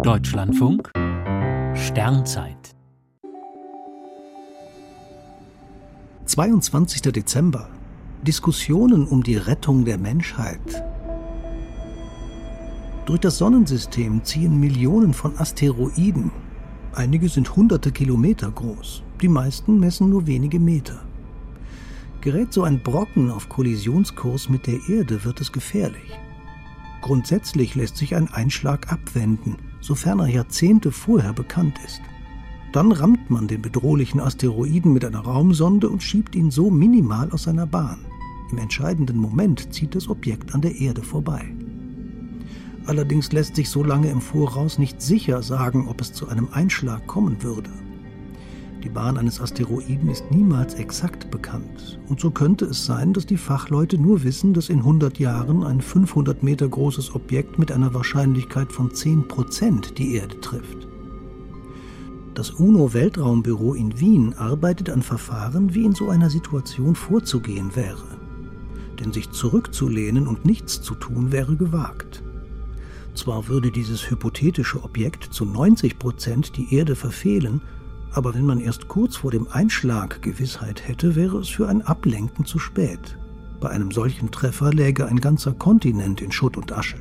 Deutschlandfunk Sternzeit 22. Dezember Diskussionen um die Rettung der Menschheit. Durch das Sonnensystem ziehen Millionen von Asteroiden. Einige sind hunderte Kilometer groß, die meisten messen nur wenige Meter. Gerät so ein Brocken auf Kollisionskurs mit der Erde, wird es gefährlich. Grundsätzlich lässt sich ein Einschlag abwenden, sofern er Jahrzehnte vorher bekannt ist. Dann rammt man den bedrohlichen Asteroiden mit einer Raumsonde und schiebt ihn so minimal aus seiner Bahn. Im entscheidenden Moment zieht das Objekt an der Erde vorbei. Allerdings lässt sich so lange im Voraus nicht sicher sagen, ob es zu einem Einschlag kommen würde. Die Bahn eines Asteroiden ist niemals exakt bekannt. Und so könnte es sein, dass die Fachleute nur wissen, dass in 100 Jahren ein 500 Meter großes Objekt mit einer Wahrscheinlichkeit von 10 Prozent die Erde trifft. Das UNO-Weltraumbüro in Wien arbeitet an Verfahren, wie in so einer Situation vorzugehen wäre. Denn sich zurückzulehnen und nichts zu tun wäre gewagt. Zwar würde dieses hypothetische Objekt zu 90 Prozent die Erde verfehlen, aber wenn man erst kurz vor dem Einschlag Gewissheit hätte, wäre es für ein Ablenken zu spät. Bei einem solchen Treffer läge ein ganzer Kontinent in Schutt und Asche.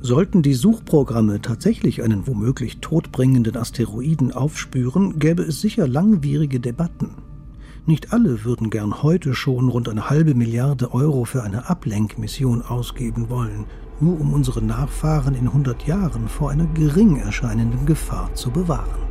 Sollten die Suchprogramme tatsächlich einen womöglich todbringenden Asteroiden aufspüren, gäbe es sicher langwierige Debatten. Nicht alle würden gern heute schon rund eine halbe Milliarde Euro für eine Ablenkmission ausgeben wollen, nur um unsere Nachfahren in 100 Jahren vor einer gering erscheinenden Gefahr zu bewahren.